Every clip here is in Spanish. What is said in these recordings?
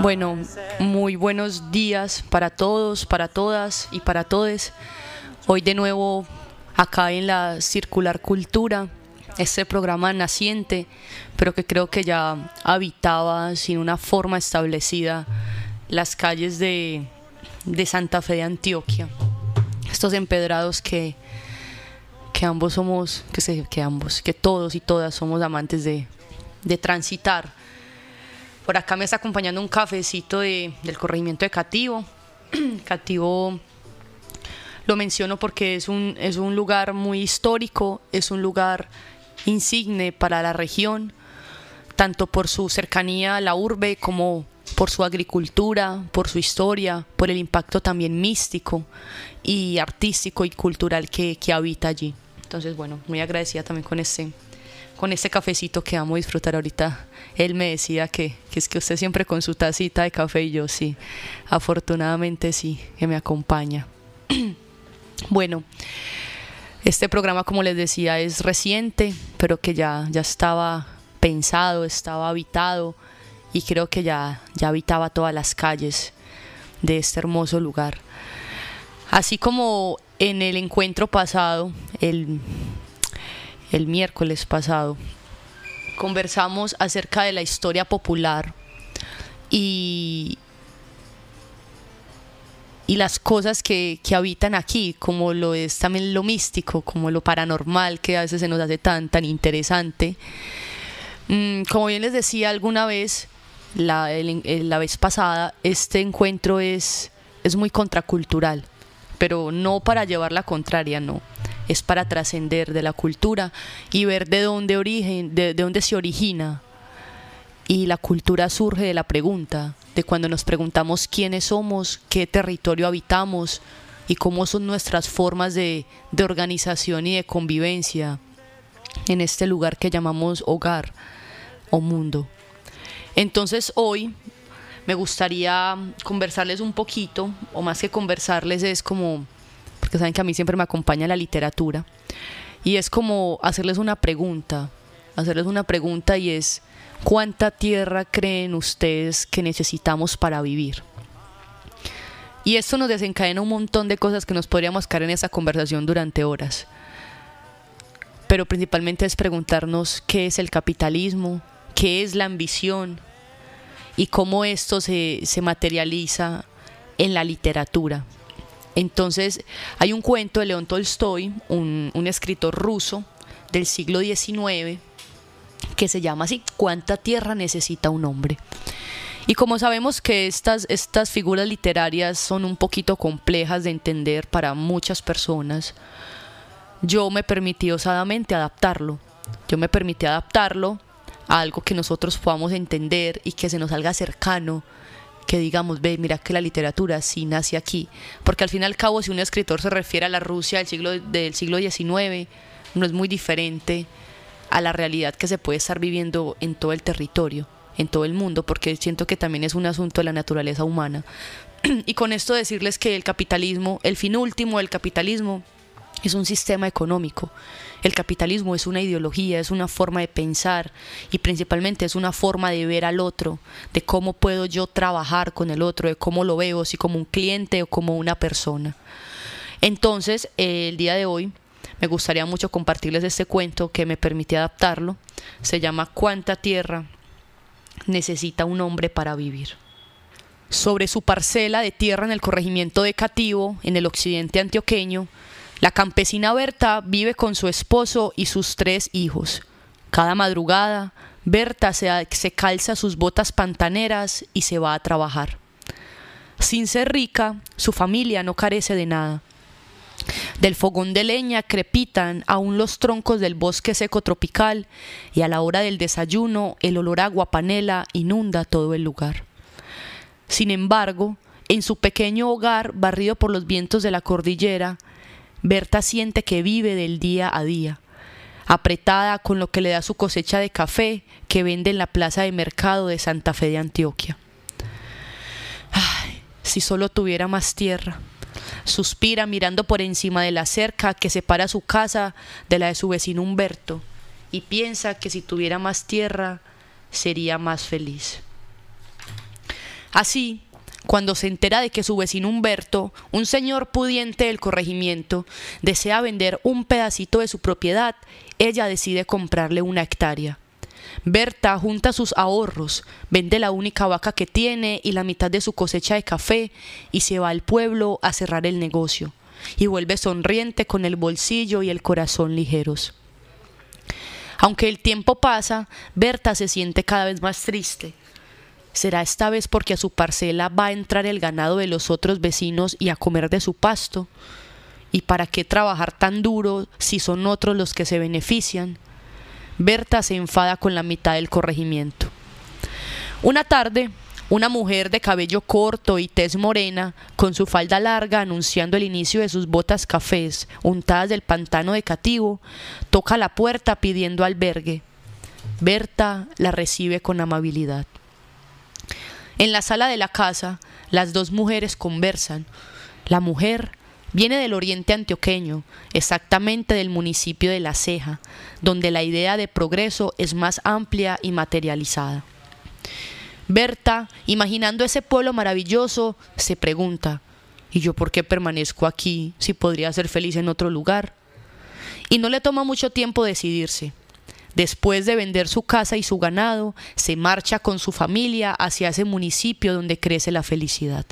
Bueno, muy buenos días para todos, para todas y para todes. Hoy de nuevo acá en la Circular Cultura, este programa naciente, pero que creo que ya habitaba sin una forma establecida las calles de, de Santa Fe de Antioquia. Estos empedrados que, que ambos somos, que, se, que ambos, que todos y todas somos amantes de, de transitar. Por acá me está acompañando un cafecito de, del corregimiento de Cativo. Cativo lo menciono porque es un, es un lugar muy histórico, es un lugar insigne para la región, tanto por su cercanía a la urbe como por su agricultura, por su historia, por el impacto también místico y artístico y cultural que, que habita allí. Entonces, bueno, muy agradecida también con este, con este cafecito que vamos a disfrutar ahorita. Él me decía que, que es que usted siempre con su tacita de café y yo sí, afortunadamente sí, que me acompaña. bueno, este programa, como les decía, es reciente, pero que ya, ya estaba pensado, estaba habitado y creo que ya, ya habitaba todas las calles de este hermoso lugar. Así como en el encuentro pasado, el, el miércoles pasado, conversamos acerca de la historia popular y, y las cosas que, que, habitan aquí, como lo es también lo místico, como lo paranormal que a veces se nos hace tan, tan interesante. Mm, como bien les decía alguna vez, la, el, la vez pasada, este encuentro es, es muy contracultural, pero no para llevar la contraria, no. Es para trascender de la cultura y ver de dónde, origen, de, de dónde se origina. Y la cultura surge de la pregunta, de cuando nos preguntamos quiénes somos, qué territorio habitamos y cómo son nuestras formas de, de organización y de convivencia en este lugar que llamamos hogar o mundo. Entonces hoy me gustaría conversarles un poquito, o más que conversarles es como, porque saben que a mí siempre me acompaña la literatura, y es como hacerles una pregunta, hacerles una pregunta y es, ¿cuánta tierra creen ustedes que necesitamos para vivir? Y esto nos desencadena un montón de cosas que nos podríamos caer en esa conversación durante horas. Pero principalmente es preguntarnos qué es el capitalismo, qué es la ambición y cómo esto se, se materializa en la literatura. Entonces, hay un cuento de León Tolstoy, un, un escritor ruso del siglo XIX, que se llama así, ¿Cuánta tierra necesita un hombre? Y como sabemos que estas, estas figuras literarias son un poquito complejas de entender para muchas personas, yo me permití osadamente adaptarlo. Yo me permití adaptarlo a algo que nosotros podamos entender y que se nos salga cercano, que digamos, ve, mira que la literatura sí nace aquí, porque al fin y al cabo si un escritor se refiere a la Rusia del siglo, del siglo XIX, no es muy diferente a la realidad que se puede estar viviendo en todo el territorio, en todo el mundo, porque siento que también es un asunto de la naturaleza humana. y con esto decirles que el capitalismo, el fin último del capitalismo, es un sistema económico. El capitalismo es una ideología, es una forma de pensar y principalmente es una forma de ver al otro, de cómo puedo yo trabajar con el otro, de cómo lo veo, si como un cliente o como una persona. Entonces, eh, el día de hoy me gustaría mucho compartirles este cuento que me permite adaptarlo. Se llama ¿Cuánta tierra necesita un hombre para vivir? Sobre su parcela de tierra en el corregimiento de Cativo, en el occidente antioqueño, la campesina Berta vive con su esposo y sus tres hijos. Cada madrugada, Berta se, calza sus botas pantaneras y se va a trabajar. Sin ser rica, su familia no carece de nada. Del fogón de leña crepitan aún los troncos del bosque seco tropical y a la hora del desayuno el olor a guapanela inunda todo el lugar. Sin embargo, en su pequeño hogar barrido por los vientos de la cordillera, Berta siente que vive del día a día, apretada con lo que le da su cosecha de café que vende en la plaza de mercado de Santa Fe de Antioquia. Ay, si solo tuviera más tierra. Suspira mirando por encima de la cerca que separa su casa de la de su vecino Humberto y piensa que si tuviera más tierra sería más feliz. Así, cuando se entera de que su vecino Humberto, un señor pudiente del corregimiento, desea vender un pedacito de su propiedad, ella decide comprarle una hectárea. Berta junta sus ahorros, vende la única vaca que tiene y la mitad de su cosecha de café y se va al pueblo a cerrar el negocio. Y vuelve sonriente con el bolsillo y el corazón ligeros. Aunque el tiempo pasa, Berta se siente cada vez más triste. ¿Será esta vez porque a su parcela va a entrar el ganado de los otros vecinos y a comer de su pasto? ¿Y para qué trabajar tan duro si son otros los que se benefician? Berta se enfada con la mitad del corregimiento. Una tarde, una mujer de cabello corto y tez morena, con su falda larga anunciando el inicio de sus botas cafés, untadas del pantano de cativo, toca la puerta pidiendo albergue. Berta la recibe con amabilidad. En la sala de la casa, las dos mujeres conversan. La mujer Viene del oriente antioqueño, exactamente del municipio de La Ceja, donde la idea de progreso es más amplia y materializada. Berta, imaginando ese pueblo maravilloso, se pregunta, ¿y yo por qué permanezco aquí si podría ser feliz en otro lugar? Y no le toma mucho tiempo decidirse. Después de vender su casa y su ganado, se marcha con su familia hacia ese municipio donde crece la felicidad.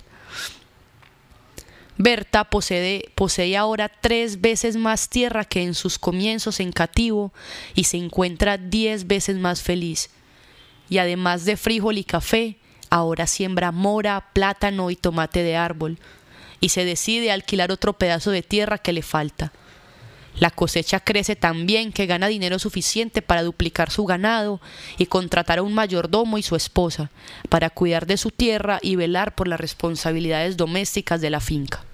Berta posee, posee, ahora tres veces más tierra que en sus comienzos en cativo y se encuentra diez veces más feliz. Y además de frijol y café, ahora siembra mora, plátano y tomate de árbol, y se decide a alquilar otro pedazo de tierra que le falta. La cosecha crece tan bien que gana dinero suficiente para duplicar su ganado y contratar a un mayordomo y su esposa para cuidar de su tierra y velar por las responsabilidades domésticas de la finca.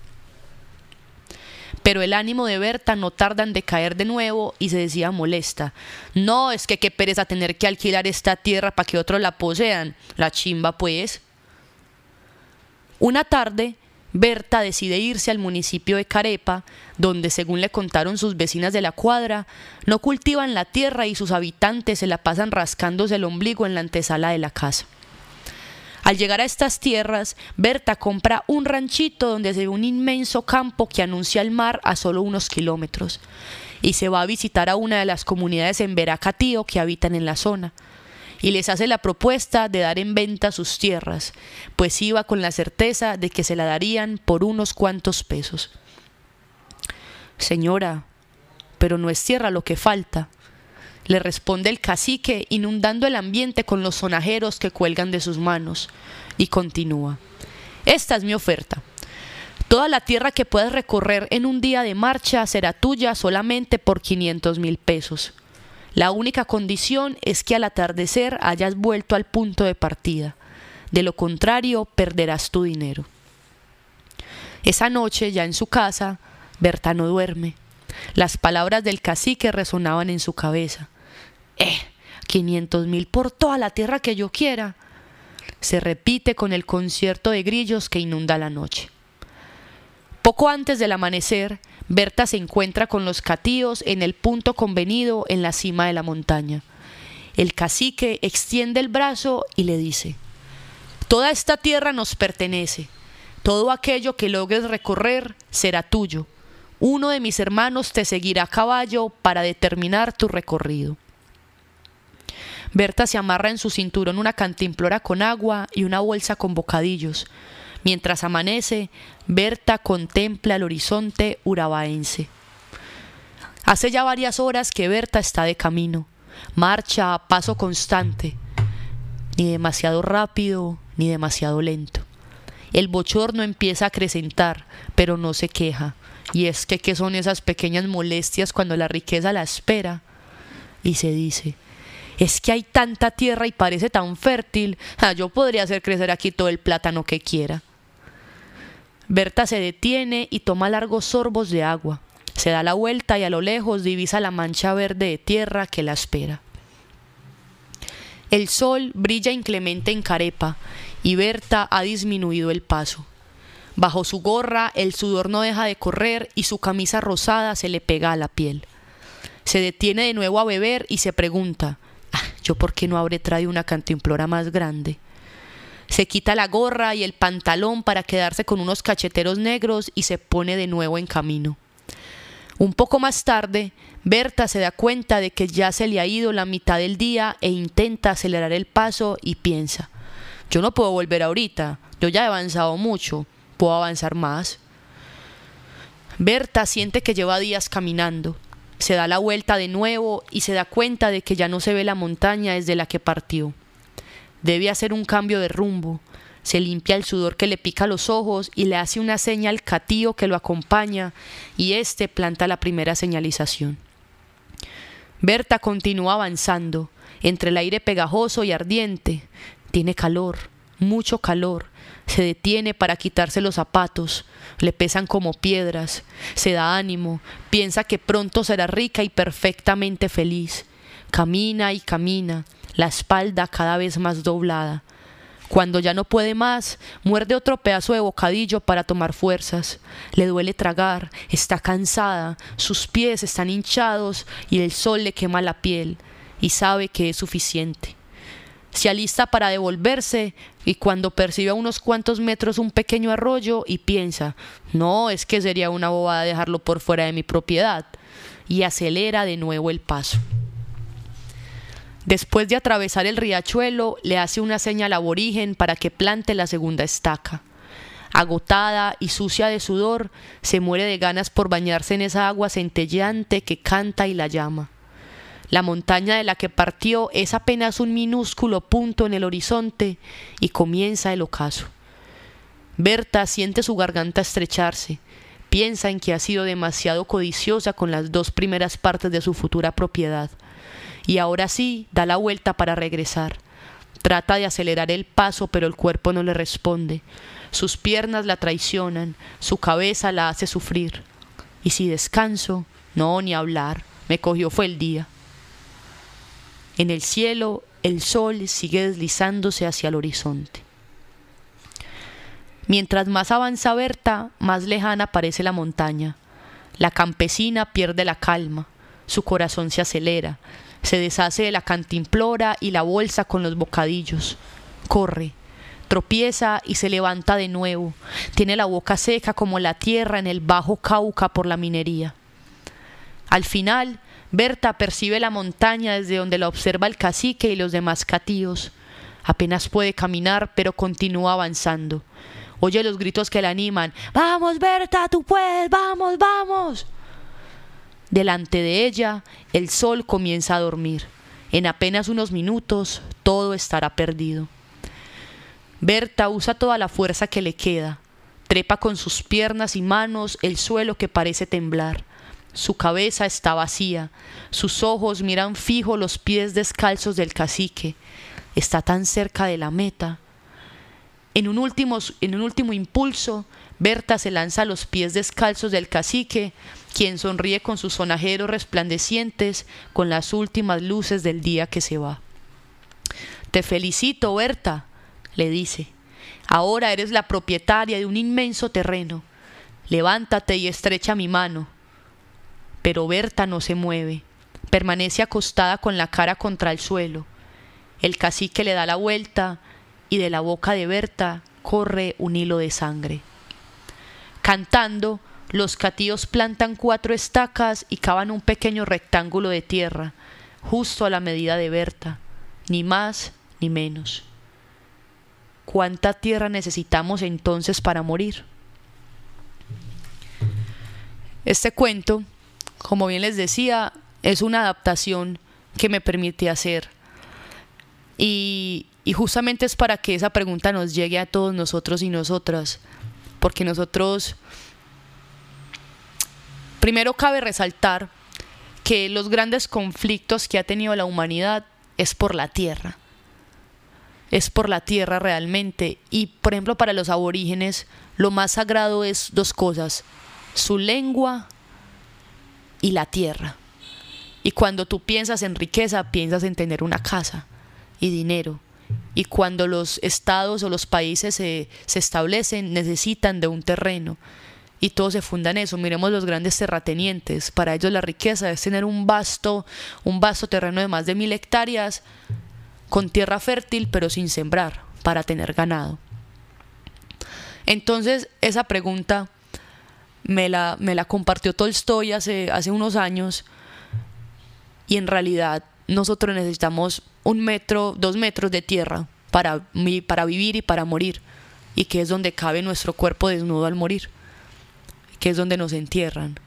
Pero el ánimo de Berta no tarda en decaer de nuevo y se decía molesta. No, es que qué pereza tener que alquilar esta tierra para que otros la posean. La chimba, pues. Una tarde, Berta decide irse al municipio de Carepa, donde, según le contaron sus vecinas de la cuadra, no cultivan la tierra y sus habitantes se la pasan rascándose el ombligo en la antesala de la casa. Al llegar a estas tierras, Berta compra un ranchito donde se ve un inmenso campo que anuncia el mar a solo unos kilómetros y se va a visitar a una de las comunidades en Veracatío que habitan en la zona y les hace la propuesta de dar en venta sus tierras, pues iba con la certeza de que se la darían por unos cuantos pesos. Señora, pero no es tierra lo que falta, le responde el cacique, inundando el ambiente con los sonajeros que cuelgan de sus manos, y continúa. Esta es mi oferta. Toda la tierra que puedas recorrer en un día de marcha será tuya solamente por 500 mil pesos. La única condición es que al atardecer hayas vuelto al punto de partida. De lo contrario, perderás tu dinero. Esa noche, ya en su casa, Berta no duerme. Las palabras del cacique resonaban en su cabeza. Eh, 500 mil por toda la tierra que yo quiera. Se repite con el concierto de grillos que inunda la noche. Poco antes del amanecer, Berta se encuentra con los catíos en el punto convenido en la cima de la montaña. El cacique extiende el brazo y le dice, Toda esta tierra nos pertenece, todo aquello que logres recorrer será tuyo. Uno de mis hermanos te seguirá a caballo para determinar tu recorrido. Berta se amarra en su cinturón una cantimplora con agua y una bolsa con bocadillos. Mientras amanece, Berta contempla el horizonte urabaense. Hace ya varias horas que Berta está de camino. Marcha a paso constante, ni demasiado rápido ni demasiado lento. El bochorno empieza a acrecentar, pero no se queja. Y es que, ¿qué son esas pequeñas molestias cuando la riqueza la espera? Y se dice, es que hay tanta tierra y parece tan fértil, ah, yo podría hacer crecer aquí todo el plátano que quiera. Berta se detiene y toma largos sorbos de agua. Se da la vuelta y a lo lejos divisa la mancha verde de tierra que la espera. El sol brilla inclemente en Carepa y Berta ha disminuido el paso. Bajo su gorra el sudor no deja de correr y su camisa rosada se le pega a la piel. Se detiene de nuevo a beber y se pregunta, ¿yo por qué no habré traído una cantimplora más grande? Se quita la gorra y el pantalón para quedarse con unos cacheteros negros y se pone de nuevo en camino. Un poco más tarde, Berta se da cuenta de que ya se le ha ido la mitad del día e intenta acelerar el paso y piensa, yo no puedo volver ahorita, yo ya he avanzado mucho, puedo avanzar más. Berta siente que lleva días caminando, se da la vuelta de nuevo y se da cuenta de que ya no se ve la montaña desde la que partió. Debe hacer un cambio de rumbo. Se limpia el sudor que le pica los ojos y le hace una señal al catío que lo acompaña y éste planta la primera señalización. Berta continúa avanzando entre el aire pegajoso y ardiente. Tiene calor, mucho calor. Se detiene para quitarse los zapatos. Le pesan como piedras. Se da ánimo. Piensa que pronto será rica y perfectamente feliz. Camina y camina, la espalda cada vez más doblada. Cuando ya no puede más, muerde otro pedazo de bocadillo para tomar fuerzas. Le duele tragar, está cansada, sus pies están hinchados y el sol le quema la piel, y sabe que es suficiente. Se alista para devolverse y cuando percibe a unos cuantos metros un pequeño arroyo y piensa, no, es que sería una bobada dejarlo por fuera de mi propiedad, y acelera de nuevo el paso. Después de atravesar el riachuelo, le hace una señal aborigen para que plante la segunda estaca. Agotada y sucia de sudor, se muere de ganas por bañarse en esa agua centelleante que canta y la llama. La montaña de la que partió es apenas un minúsculo punto en el horizonte y comienza el ocaso. Berta siente su garganta estrecharse, piensa en que ha sido demasiado codiciosa con las dos primeras partes de su futura propiedad y ahora sí da la vuelta para regresar. Trata de acelerar el paso, pero el cuerpo no le responde. Sus piernas la traicionan, su cabeza la hace sufrir. Y si descanso, no, ni hablar, me cogió fue el día. En el cielo, el sol sigue deslizándose hacia el horizonte. Mientras más avanza Berta, más lejana parece la montaña. La campesina pierde la calma, su corazón se acelera, se deshace de la cantimplora y la bolsa con los bocadillos. Corre, tropieza y se levanta de nuevo. Tiene la boca seca como la tierra en el bajo Cauca por la minería. Al final, Berta percibe la montaña desde donde la observa el cacique y los demás catíos. Apenas puede caminar, pero continúa avanzando. Oye los gritos que la animan. Vamos, Berta, tú puedes, vamos, vamos. Delante de ella, el sol comienza a dormir. En apenas unos minutos, todo estará perdido. Berta usa toda la fuerza que le queda. Trepa con sus piernas y manos el suelo que parece temblar. Su cabeza está vacía. Sus ojos miran fijo los pies descalzos del cacique. Está tan cerca de la meta. En un último, impulso, Berta se lanza a los pies descalzos del cacique, quien sonríe con sus sonajeros resplandecientes con las últimas luces del día que se va. Te felicito, Berta, le dice. Ahora eres la propietaria de un inmenso terreno. Levántate y estrecha mi mano. Pero Berta no se mueve. Permanece acostada con la cara contra el suelo. El cacique le da la vuelta y de la boca de Berta corre un hilo de sangre. Cantando, los catíos plantan cuatro estacas y cavan un pequeño rectángulo de tierra, justo a la medida de Berta, ni más ni menos. ¿Cuánta tierra necesitamos entonces para morir? Este cuento, como bien les decía, es una adaptación que me permite hacer. Y, y justamente es para que esa pregunta nos llegue a todos nosotros y nosotras, porque nosotros Primero cabe resaltar que los grandes conflictos que ha tenido la humanidad es por la tierra. Es por la tierra realmente. Y por ejemplo para los aborígenes lo más sagrado es dos cosas, su lengua y la tierra. Y cuando tú piensas en riqueza, piensas en tener una casa y dinero. Y cuando los estados o los países se, se establecen, necesitan de un terreno y todo se funda en eso. Miremos los grandes terratenientes. Para ellos la riqueza es tener un vasto, un vasto terreno de más de mil hectáreas con tierra fértil pero sin sembrar. para tener ganado. Entonces, esa pregunta me la, me la compartió Tolstoy hace, hace unos años y en realidad nosotros necesitamos un metro, dos metros de tierra para, para vivir y para morir y que es donde cabe nuestro cuerpo desnudo al morir, que es donde nos entierran.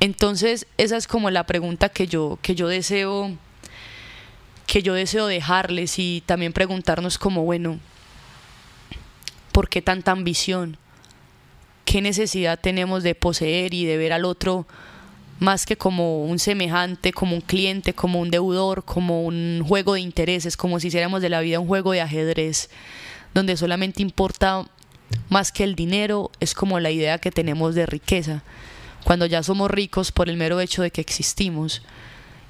Entonces, esa es como la pregunta que yo, que yo deseo que yo deseo dejarles y también preguntarnos como, bueno, ¿por qué tanta ambición? ¿Qué necesidad tenemos de poseer y de ver al otro más que como un semejante, como un cliente, como un deudor, como un juego de intereses, como si hiciéramos de la vida un juego de ajedrez, donde solamente importa más que el dinero, es como la idea que tenemos de riqueza, cuando ya somos ricos por el mero hecho de que existimos.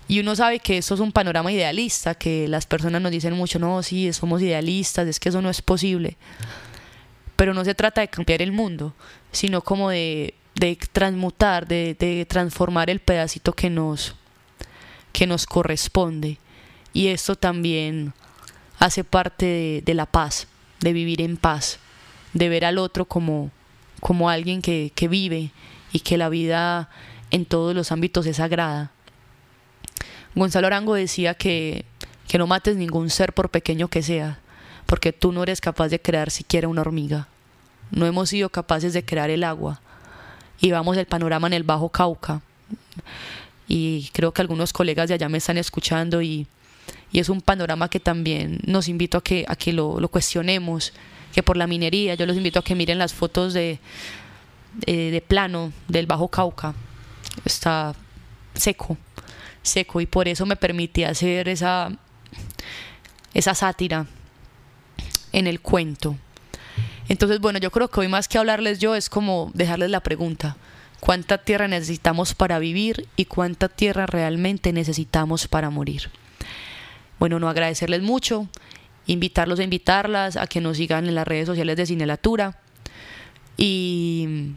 Y uno sabe que esto es un panorama idealista, que las personas nos dicen mucho, no, sí, somos idealistas, es que eso no es posible. Pero no se trata de cambiar el mundo, sino como de, transmutar, de, transformar el pedacito que nos, que nos corresponde. Y esto también hace parte de, la paz, de vivir en paz, de ver al otro como, como alguien que, que vive y que la vida en todos los ámbitos es sagrada Gonzalo Arango decía que, que no mates ningún ser por pequeño que sea, porque tú no eres capaz de crear siquiera una hormiga. No hemos sido capaces de crear el agua. Y vamos el panorama en el Bajo Cauca. Y creo que algunos colegas de allá me están escuchando y, es un panorama que también nos invito a que, a que lo, cuestionemos, que por la minería, yo los invito a que miren las fotos de, de, de plano del Bajo Cauca. Está seco seco y por eso me permití hacer esa, esa sátira en el cuento. Entonces, bueno, yo creo que hoy más que hablarles yo es como dejarles la pregunta. ¿Cuánta tierra necesitamos para vivir y cuánta tierra realmente necesitamos para morir? Bueno, no agradecerles mucho, invitarlos a invitarlas a que nos sigan en las redes sociales de Cinelatura y,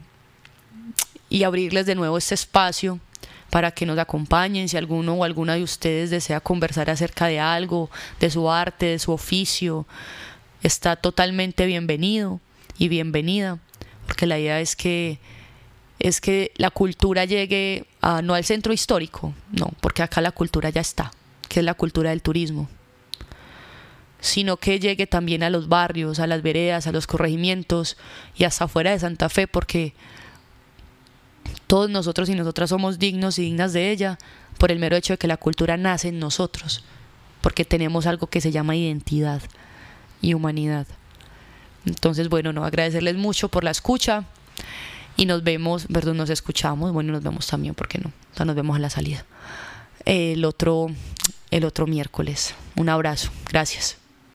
y abrirles de nuevo este espacio para que nos acompañen si alguno o alguna de ustedes desea conversar acerca de algo, de su arte, de su oficio. Está totalmente bienvenido y bienvenida, porque la idea es que es que la cultura llegue a, no al centro histórico, no, porque acá la cultura ya está, que es la cultura del turismo, sino que llegue también a los barrios, a las veredas, a los corregimientos y hasta afuera de Santa Fe, porque todos nosotros y nosotras somos dignos y dignas de ella por el mero hecho de que la cultura nace en nosotros, porque tenemos algo que se llama identidad y humanidad. Entonces, bueno, no agradecerles mucho por la escucha y nos vemos, perdón, nos escuchamos, bueno, nos vemos también, ¿por qué no? nos vemos a la salida. El otro, el otro miércoles. Un abrazo, gracias.